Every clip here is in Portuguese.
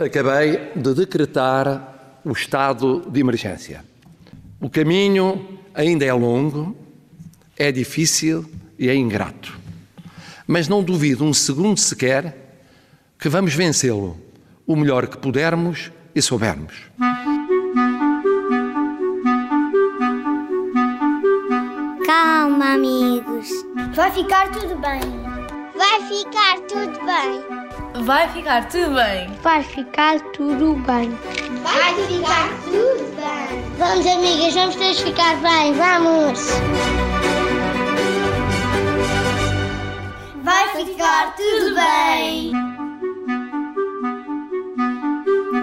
Acabei de decretar o estado de emergência. O caminho ainda é longo, é difícil e é ingrato. Mas não duvido um segundo sequer que vamos vencê-lo o melhor que pudermos e soubermos. Calma, amigos. Vai ficar tudo bem. Vai ficar tudo bem. Vai ficar tudo bem. Vai ficar tudo bem. Vai ficar tudo bem. Vamos, amigas, vamos todos ficar bem. Vamos. Vai ficar tudo bem.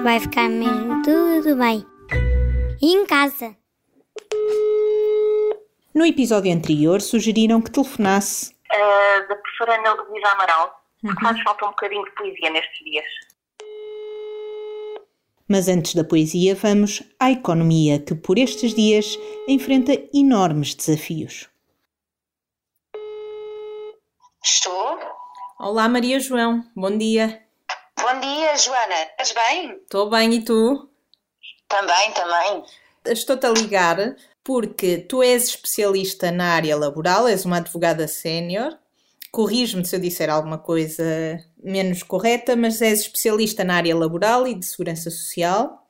Vai ficar mesmo tudo bem. E em casa. No episódio anterior, sugeriram que telefonasse. Uh, da professora Ana Luísa Amaral, porque faz falta um bocadinho de poesia nestes dias. Mas antes da poesia, vamos à economia, que por estes dias enfrenta enormes desafios. Estou? Olá, Maria João. Bom dia. Bom dia, Joana. Estás bem? Estou bem e tu? Também, também. Estou-te a ligar porque tu és especialista na área laboral, és uma advogada sénior. Corrige-me se eu disser alguma coisa menos correta, mas és especialista na área laboral e de segurança social.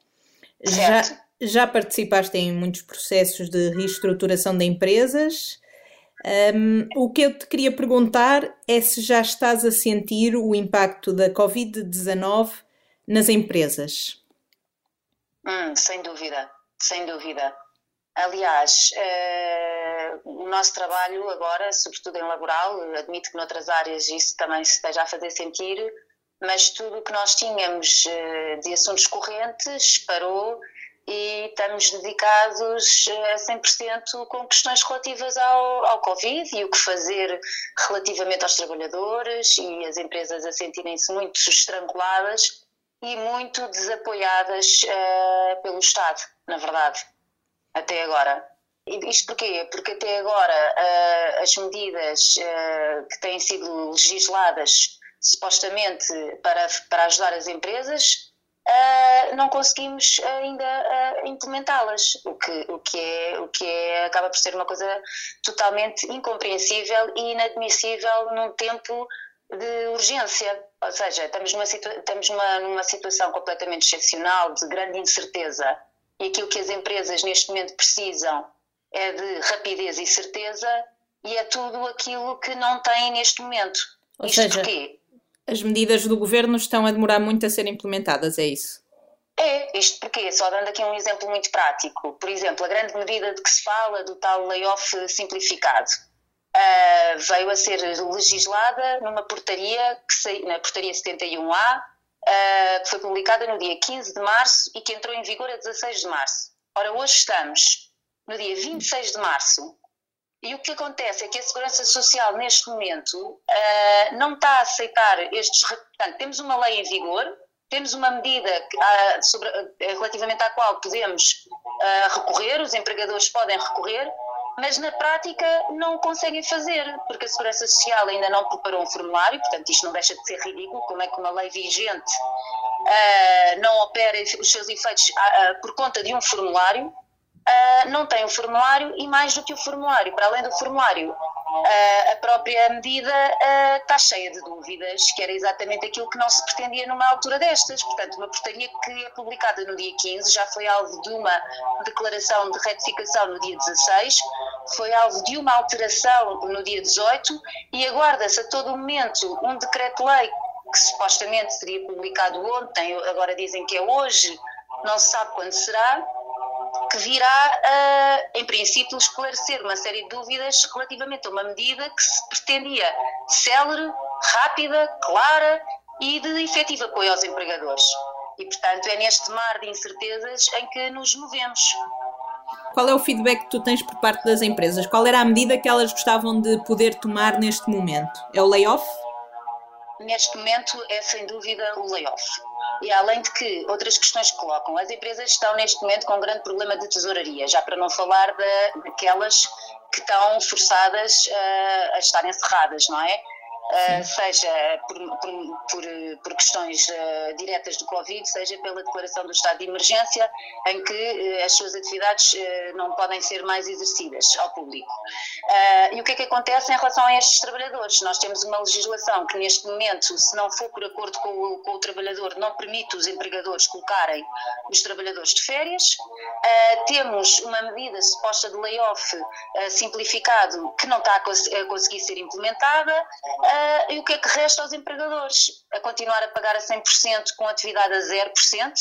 Já, Certo. já participaste em muitos processos de reestruturação de empresas. Hum, o que eu te queria perguntar é se já estás a sentir o impacto da Covid-19 nas empresas. Hum, sem dúvida, sem dúvida. Aliás, eh, o nosso trabalho agora, sobretudo em laboral, admito que noutras áreas isso também se esteja a fazer sentir, mas tudo o que nós tínhamos eh, de assuntos correntes parou e estamos dedicados eh, a 100% com questões relativas ao, ao Covid e o que fazer relativamente aos trabalhadores e as empresas a sentirem-se muito estranguladas e muito desapoiadas eh, pelo Estado, na verdade, até agora. Isto porquê? Porque até agora eh, as medidas eh, que têm sido legisladas supostamente para, para ajudar as empresas eh, não conseguimos ainda implementá-las, o que, o, que é, o que é, acaba por ser uma coisa totalmente incompreensível e inadmissível num tempo de urgência. Ou seja, estamos numa, estamos numa, numa situação completamente excepcional, de grande incerteza, e aquilo que as empresas neste momento precisam é de rapidez e certeza, e é tudo aquilo que não têm neste momento. Ou Isto seja, porquê? As medidas do governo estão a demorar muito a serem implementadas, é isso? É, isto porque, só dando aqui um exemplo muito prático, por exemplo, a grande medida de que se fala do tal layoff simplificado ah, veio a ser legislada numa portaria, que na portaria 71A, ah, que foi publicada no dia 15 de março e que entrou em vigor a 16 de março. Ora, hoje estamos no dia 26 de março e o que acontece é que a Segurança Social, neste momento, ah, não está a aceitar estes. Portanto, temos uma lei em vigor, temos uma medida ah, sobre- ah, relativamente à qual podemos ah, recorrer, os empregadores podem recorrer, mas na prática não conseguem fazer, porque a Segurança Social ainda não preparou um formulário, portanto, isto não deixa de ser ridículo, como é que uma lei vigente ah, não opera os seus efeitos ah, por conta de um formulário. Ah, não tem o formulário e mais do que o formulário, para além do formulário, a própria medida está cheia de dúvidas, que era exatamente aquilo que não se pretendia numa altura destas. Portanto, uma portaria que é publicada no dia 15 já foi alvo de uma declaração de retificação no dia 16, foi alvo de uma alteração no dia 18 e aguarda-se a todo momento um decreto-lei que supostamente seria publicado ontem, agora dizem que é hoje, não se sabe quando será, que virá, em princípio, esclarecer uma série de dúvidas relativamente a uma medida que se pretendia célere, rápida, clara e de efetivo apoio aos empregadores. E, portanto, é neste mar de incertezas em que nos movemos. Qual é o feedback que tu tens por parte das empresas? Qual era a medida que elas gostavam de poder tomar neste momento? É o layoff? Neste momento é sem dúvida o layoff. E além de que outras questões que colocam, as empresas estão neste momento com um grande problema de tesouraria, já para não falar da- daquelas que estão forçadas ah, a estar encerradas, não é? Uh, seja por, por, por, por questões uh, diretas do Covid, seja pela declaração do estado de emergência, em que uh, as suas atividades não podem ser mais exercidas ao público. e o que é que acontece em relação a estes trabalhadores? Nós temos uma legislação que neste momento, se não for por acordo com o, com o trabalhador, não permite os empregadores colocarem os trabalhadores de férias. temos uma medida suposta de layoff simplificado que não está a, cons a conseguir ser implementada Uh, e o que é que resta aos empregadores? A continuar a pagar a 100% com atividade a 0%?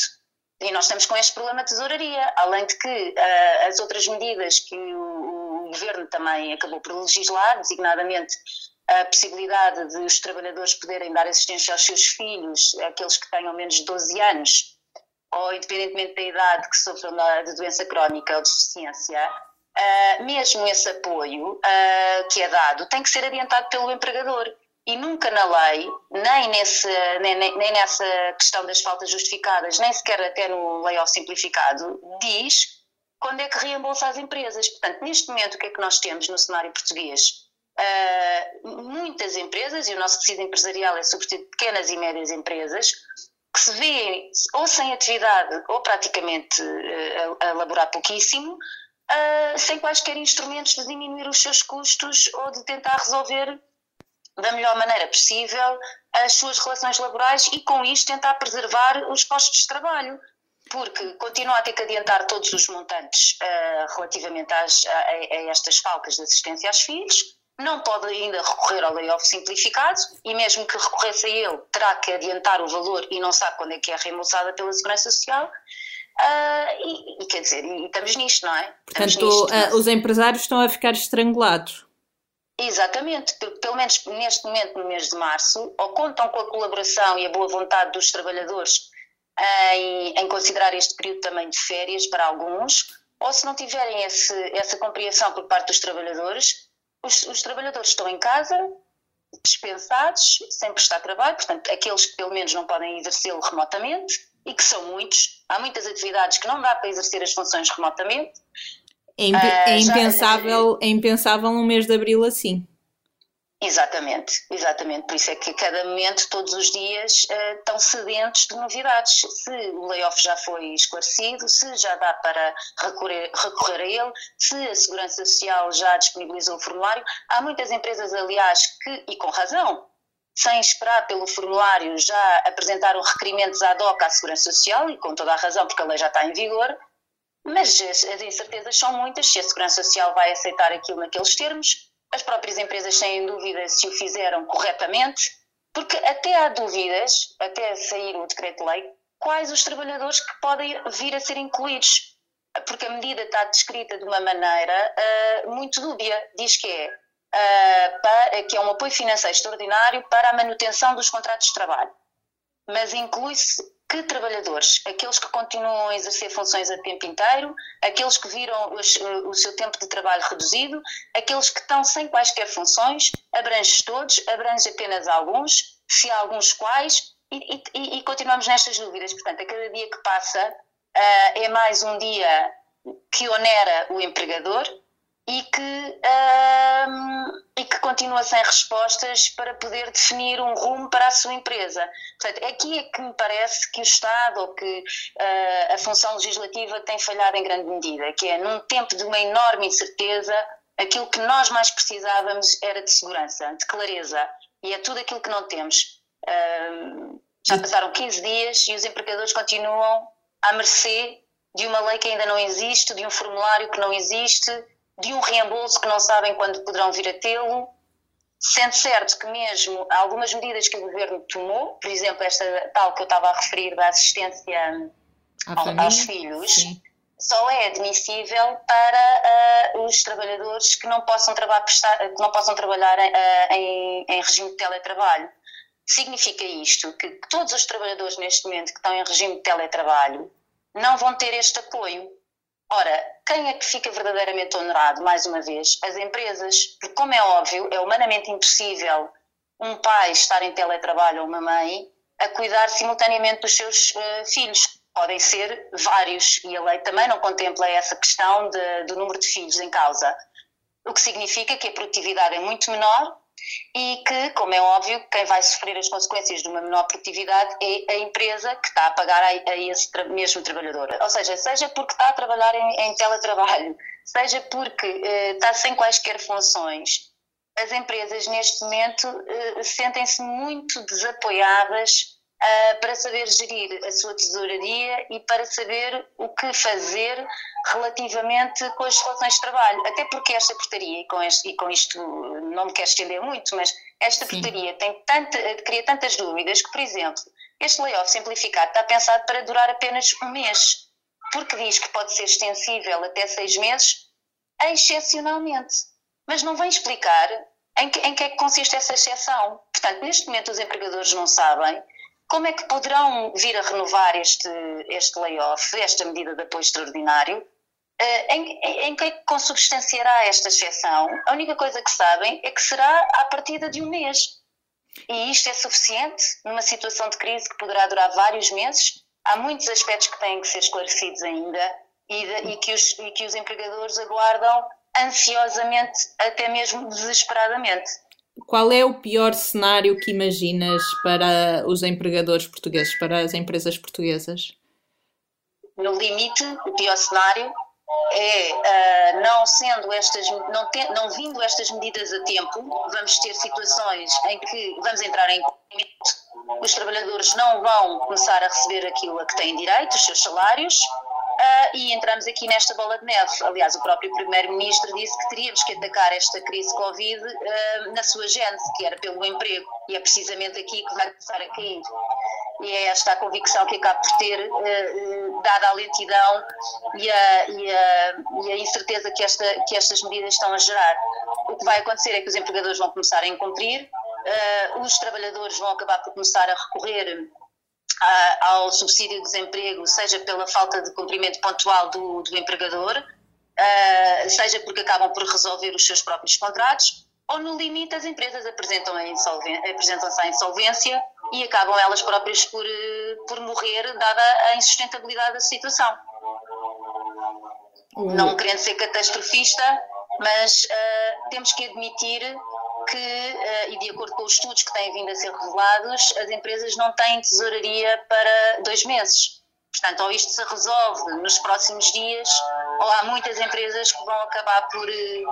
E nós estamos com este problema de tesouraria, além de que uh, as outras medidas que o, o, governo também acabou por legislar, designadamente a possibilidade de os trabalhadores poderem dar assistência aos seus filhos, aqueles que tenham menos de 12 anos, ou independentemente da idade que sofram de doença crónica ou deficiência, uh, mesmo esse apoio uh, que é dado tem que ser adiantado pelo empregador. E nunca na lei, nem, nesse, nem, nem, nessa questão das faltas justificadas, nem sequer até no layoff simplificado, diz quando é que reembolsa as empresas. Portanto, neste momento, o que é que nós temos no cenário português? Uh, muitas empresas, e o nosso tecido empresarial é sobretudo pequenas e médias empresas, que se vêem ou sem atividade ou praticamente uh, a, a laborar pouquíssimo, uh, sem quaisquer instrumentos de diminuir os seus custos ou de tentar resolver da melhor maneira possível as suas relações laborais e com isto tentar preservar os postos de trabalho porque continua a ter que adiantar todos os montantes uh, relativamente às, a, a, estas faltas de assistência aos filhos, não pode ainda recorrer ao layoff simplificado e mesmo que recorresse a ele terá que adiantar o valor e não sabe quando é que é reembolsada pela Segurança Social Uh, e, e, quer dizer, e estamos nisto, não é? Estamos Portanto, nisto, uh, os empresários estão a ficar estrangulados. Exatamente, pelo menos neste momento, no mês de março, ou contam com a colaboração e a boa vontade dos trabalhadores em, em considerar este período também de férias para alguns, ou se não tiverem esse, essa compreensão por parte dos trabalhadores, os, os trabalhadores estão em casa, dispensados, sem prestar trabalho, portanto, aqueles que pelo menos não podem exercê-lo remotamente, e que são muitos. Há muitas atividades que não dá para exercer as funções remotamente. É, imp uh, é impensável, já... é impensável um mês de abril assim. Exatamente, exatamente. Por isso é que a cada momento, todos os dias, uh, estão sedentos de novidades. Se o layoff já foi esclarecido, se já dá para recorrer, recorrer a ele, se a Segurança Social já disponibilizou o formulário. Há muitas empresas, aliás, que, e com razão, sem esperar pelo formulário, já apresentaram requerimentos ad hoc à Segurança Social, e com toda a razão, porque a lei já está em vigor, mas as, as incertezas são muitas se a Segurança Social vai aceitar aquilo naqueles termos, as próprias empresas têm dúvida se o fizeram corretamente, porque até há dúvidas, até sair o decreto-lei, quais os trabalhadores que podem vir a ser incluídos, porque a medida está descrita de uma maneira uh, muito dúbia. Diz que é uh, para, que é um apoio financeiro extraordinário para a manutenção dos contratos de trabalho. Mas inclui-se que trabalhadores? Aqueles que continuam a exercer funções a tempo inteiro, aqueles que viram os, o seu tempo de trabalho reduzido, aqueles que estão sem quaisquer funções, abrange todos, abrange apenas alguns, se há alguns quais, e, e, e, continuamos nestas dúvidas. Portanto, a cada dia que passa uh, é mais um dia que onera o empregador, e que, um, e que continua sem respostas para poder definir um rumo para a sua empresa. Portanto, aqui é que me parece que o Estado ou que uh, a função legislativa tem falhado em grande medida, que é num tempo de uma enorme incerteza, aquilo que nós mais precisávamos era de segurança, de clareza, e é tudo aquilo que não temos. Um, já passaram 15 dias e os empregadores continuam à mercê de uma lei que ainda não existe, de um formulário que não existe, de um reembolso que não sabem quando poderão vir a tê-lo, sendo certo que mesmo algumas medidas que o governo tomou, por exemplo, esta tal que eu estava a referir da assistência ao, aos filhos, Sim. só é admissível para uh, os trabalhadores que não possam, traba que não possam trabalhar uh, em, em regime de teletrabalho. Significa isto que todos os trabalhadores neste momento que estão em regime de teletrabalho não vão ter este apoio Ora, quem é que fica verdadeiramente honorado, mais uma vez? As empresas, porque, como é óbvio, é humanamente impossível um pai estar em teletrabalho ou uma mãe a cuidar simultaneamente dos seus uh, filhos. Podem ser vários, e a lei também não contempla essa questão de, do número de filhos em causa. O que significa que a produtividade é muito menor e que, como é óbvio, quem vai sofrer as consequências de uma menor produtividade é a empresa que está a pagar a, a esse tra mesmo trabalhador. Ou seja, seja porque está a trabalhar em, em teletrabalho, seja porque uh, está sem quaisquer funções, as empresas neste momento uh, sentem-se muito desapoiadas uh, para saber gerir a sua tesouraria e para saber o que fazer relativamente com as relações de trabalho. Até porque esta portaria, e com, este, e com isto não me quero estender muito, mas esta Sim. portaria tem tanta, cria tantas dúvidas que, por exemplo, este layoff simplificado está pensado para durar apenas um mês, porque diz que pode ser extensível até seis meses, excepcionalmente. Mas não vem explicar em que, em que é que consiste essa exceção. Portanto, neste momento os empregadores não sabem como é que poderão vir a renovar este, este layoff, esta medida de apoio extraordinário? Uh, em, que consubstanciará esta exceção? A única coisa que sabem é que será à partida de um mês. E isto é suficiente numa situação de crise que poderá durar vários meses? Há muitos aspectos que têm que ser esclarecidos ainda e, de, e, que, os, e que os empregadores aguardam ansiosamente, até mesmo desesperadamente. Qual é o pior cenário que imaginas para os empregadores portugueses, para as empresas portuguesas? No limite, o pior cenário é uh, não sendo estas, não, te, não vindo estas medidas a tempo, vamos ter situações em que vamos entrar em os trabalhadores não vão começar a receber aquilo a que têm direito, os seus salários, Uh, e entramos aqui nesta bola de neve. Aliás, o próprio Primeiro-Ministro disse que teríamos que atacar esta crise Covid uh, na sua gênese, que era pelo emprego, e é precisamente aqui que vai começar a cair. E é esta a convicção que acabo por ter, uh, dada a lentidão e a, e, a, e a, incerteza que, esta, que estas medidas estão a gerar. O que vai acontecer é que os empregadores vão começar a incumprir, os trabalhadores vão acabar por começar a recorrer ao subsídio de desemprego, seja pela falta de cumprimento pontual do, do empregador, uh, seja porque acabam por resolver os seus próprios contratos, ou no limite as empresas apresentam-se apresentam à insolvência e acabam elas próprias por, por morrer, dada a insustentabilidade da situação. Uhum. Não querendo ser catastrofista, mas uh, temos que admitir que, uh, e de acordo com os estudos que têm vindo a ser revelados, as empresas não têm tesouraria para dois meses. Portanto, ou isto se resolve nos próximos dias, ou há muitas empresas que vão acabar por, uh,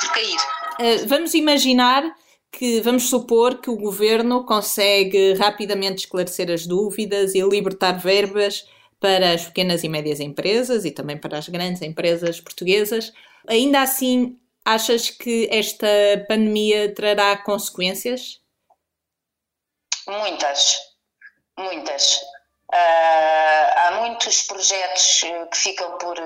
por cair. Uh, vamos imaginar que, vamos supor que o governo consegue rapidamente esclarecer as dúvidas e libertar verbas para as pequenas e médias empresas e também para as grandes empresas portuguesas. Ainda assim, Achas que esta pandemia trará consequências? Muitas, muitas. Uh, há muitos projetos que ficam por,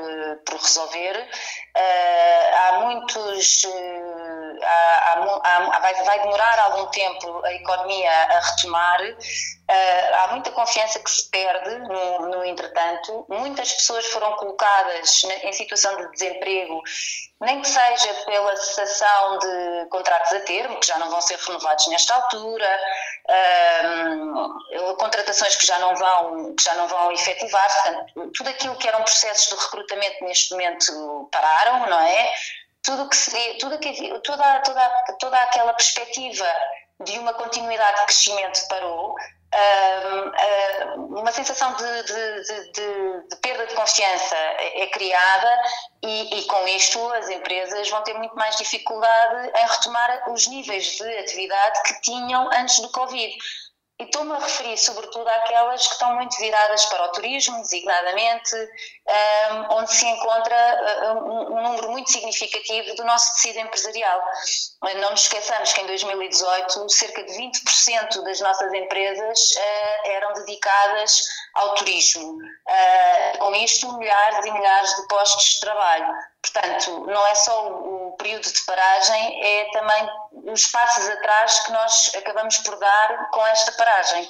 por resolver, uh, há muitos. Uh, há, há, vai, vai, demorar algum tempo a economia a retomar, há muita confiança que se perde no, no entretanto, muitas pessoas foram colocadas em situação de desemprego nem que seja pela cessação de contratos a termo, que já não vão ser renovados nesta altura, um, contratações que já não vão, que já não vão efetivar, portanto, tudo aquilo que eram processos de recrutamento neste momento pararam, não é? Tudo que seria, tudo que, toda, toda, toda aquela perspectiva de uma continuidade de crescimento parou, uma sensação de, de, de, de, perda de confiança é criada e, e, com isto as empresas vão ter muito mais dificuldade em retomar os níveis de atividade que tinham antes do Covid. E estou-me a referir sobretudo àquelas que estão muito viradas para o turismo, designadamente, um, onde se encontra um, um, número muito significativo do nosso tecido empresarial. Não nos esqueçamos que em 2018 cerca de 20% das nossas empresas uh, eram dedicadas ao turismo. Uh, com isto, milhares e milhares de postos de trabalho. Portanto, não é só o período de paragem, é também os passos atrás que nós acabamos por dar com esta paragem.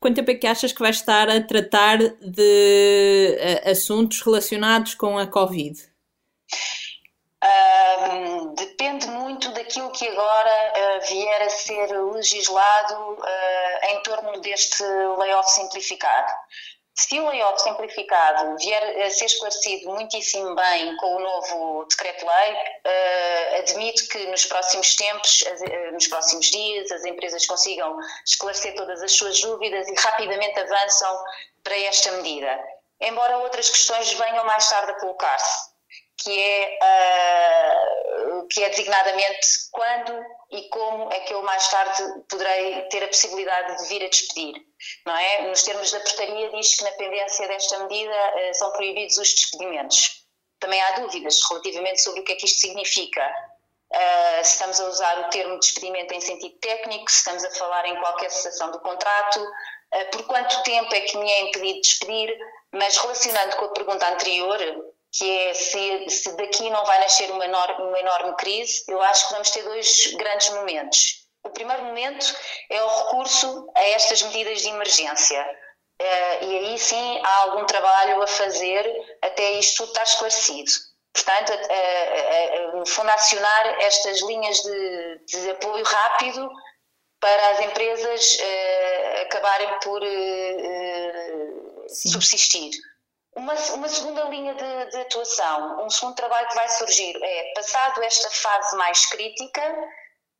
Quanto tempo é que achas que vais estar a tratar de uh, assuntos relacionados com a Covid? Uh, depende muito daquilo que agora uh, vier a ser legislado uh, em torno deste layoff simplificado. Se o layoff simplificado vier a ser esclarecido muitíssimo bem com o novo decreto-lei, uh, admito que nos próximos tempos, uh, nos próximos dias, as empresas consigam esclarecer todas as suas dúvidas e rapidamente avançam para esta medida. Embora outras questões venham mais tarde a colocar-se, que é, uh, que é designadamente quando e como é que eu mais tarde poderei ter a possibilidade de vir a despedir, não é? Nos termos da portaria diz que na pendência desta medida uh, são proibidos os despedimentos. Também há dúvidas relativamente sobre o que é que isto significa. Uh, se estamos a usar o termo despedimento em sentido técnico, se estamos a falar em qualquer cessação do contrato, por quanto tempo é que me é impedido despedir, mas relacionando com a pergunta anterior, que é se, se daqui não vai nascer uma enorme, uma enorme crise, eu acho que vamos ter dois grandes momentos. O primeiro momento é o recurso a estas medidas de emergência. Uh, e aí sim há algum trabalho a fazer até isto tudo estar esclarecido. Portanto, no fundo, acionar estas linhas de, de, apoio rápido para as empresas uh, acabarem por uh, subsistir. Uma, uma segunda linha de, de, atuação, um segundo trabalho que vai surgir é, passado esta fase mais crítica,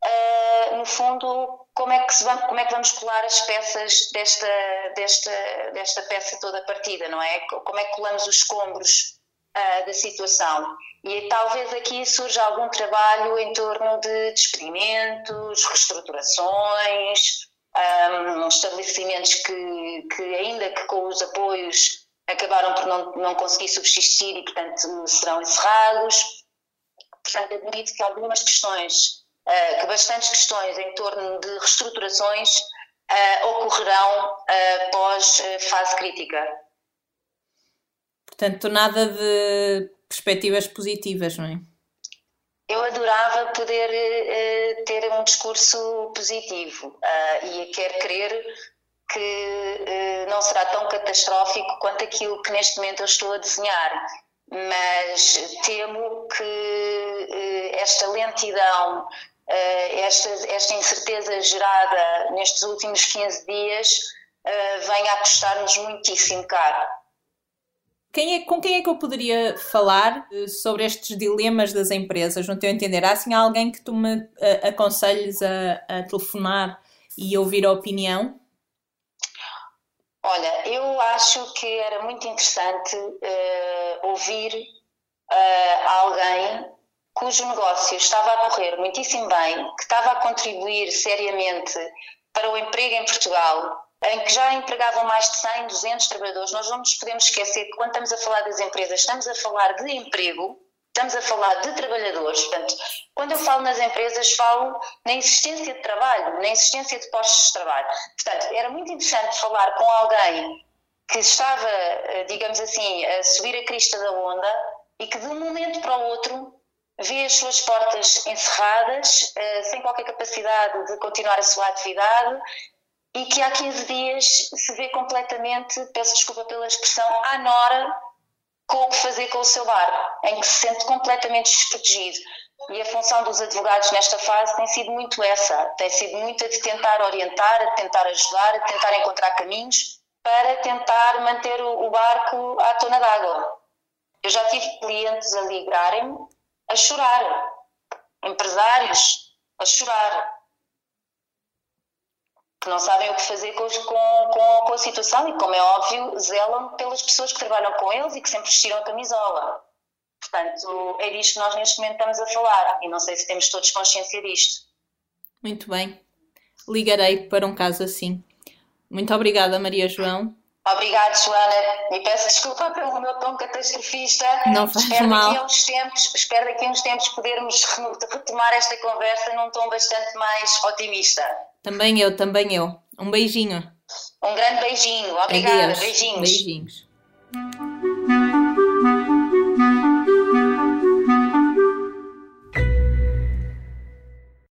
uh, no fundo, como é, que vamos, como é que vamos colar as peças desta, desta, desta peça toda partida, não é? Como é que colamos os escombros uh, da situação? E talvez aqui surja algum trabalho em torno de despedimentos, reestruturações, um, estabelecimentos que, que, ainda que com os apoios acabaram por não, não conseguir subsistir e, portanto, serão encerrados. Portanto, admito que algumas questões, uh, que bastantes questões em torno de reestruturações uh, ocorrerão uh, pós fase crítica. Portanto, nada de perspectivas positivas, não é? Eu adorava poder ter um discurso positivo e quero crer que não será tão catastrófico quanto aquilo que neste momento eu estou a desenhar, mas temo que eh, esta lentidão, eh, esta, esta incerteza gerada nestes últimos 15 dias venha a custar-nos muitíssimo caro. Quem é, com quem é que eu poderia falar sobre estes dilemas das empresas, no teu entender? Há assim alguém que tu me aconselhes a, a telefonar e ouvir a opinião? Olha, eu acho que era muito interessante uh, ouvir uh, alguém cujo negócio estava a correr muitíssimo bem, que estava a contribuir seriamente para o emprego em Portugal, em que já empregavam mais de 100, 200 trabalhadores. Nós não nos podemos esquecer que quando estamos a falar das empresas, estamos a falar de emprego Estamos a falar de trabalhadores, portanto, quando eu falo nas empresas, falo na existência de trabalho, na existência de postos de trabalho. Portanto, era muito interessante falar com alguém que estava, eh, digamos assim, a subir a crista da onda e que de um momento para o outro vê as suas portas encerradas, eh, sem qualquer capacidade de continuar a sua atividade e que há 15 dias se vê completamente, peço desculpa pela expressão, à nora com o que fazer com o seu bar, em que se sente completamente desprotegido. E a função dos advogados nesta fase tem sido muito essa, tem sido muito a de tentar orientar, a de tentar ajudar, a de tentar encontrar caminhos para tentar manter o barco à tona d'água. Eu já tive clientes a ligarem-me a chorar, empresários a chorar, que não sabem o que fazer com, com, com, a situação e, como é óbvio, zelam pelas pessoas que trabalham com eles e que sempre vestiram a camisola. Portanto, é disto que nós neste momento estamos a falar e não sei se temos todos consciência disto. Muito bem. Ligarei para um caso assim. Muito obrigada, Maria João. Obrigada, Joana. E peço desculpa pelo meu tom catastrofista. Não faz espero mal. Daqui uns tempos, espero daqui a uns tempos podermos retomar esta conversa num tom bastante mais otimista. Também eu, também eu. Um beijinho. Um grande beijinho. Obrigada. Adeus. Beijinhos. Beijinhos.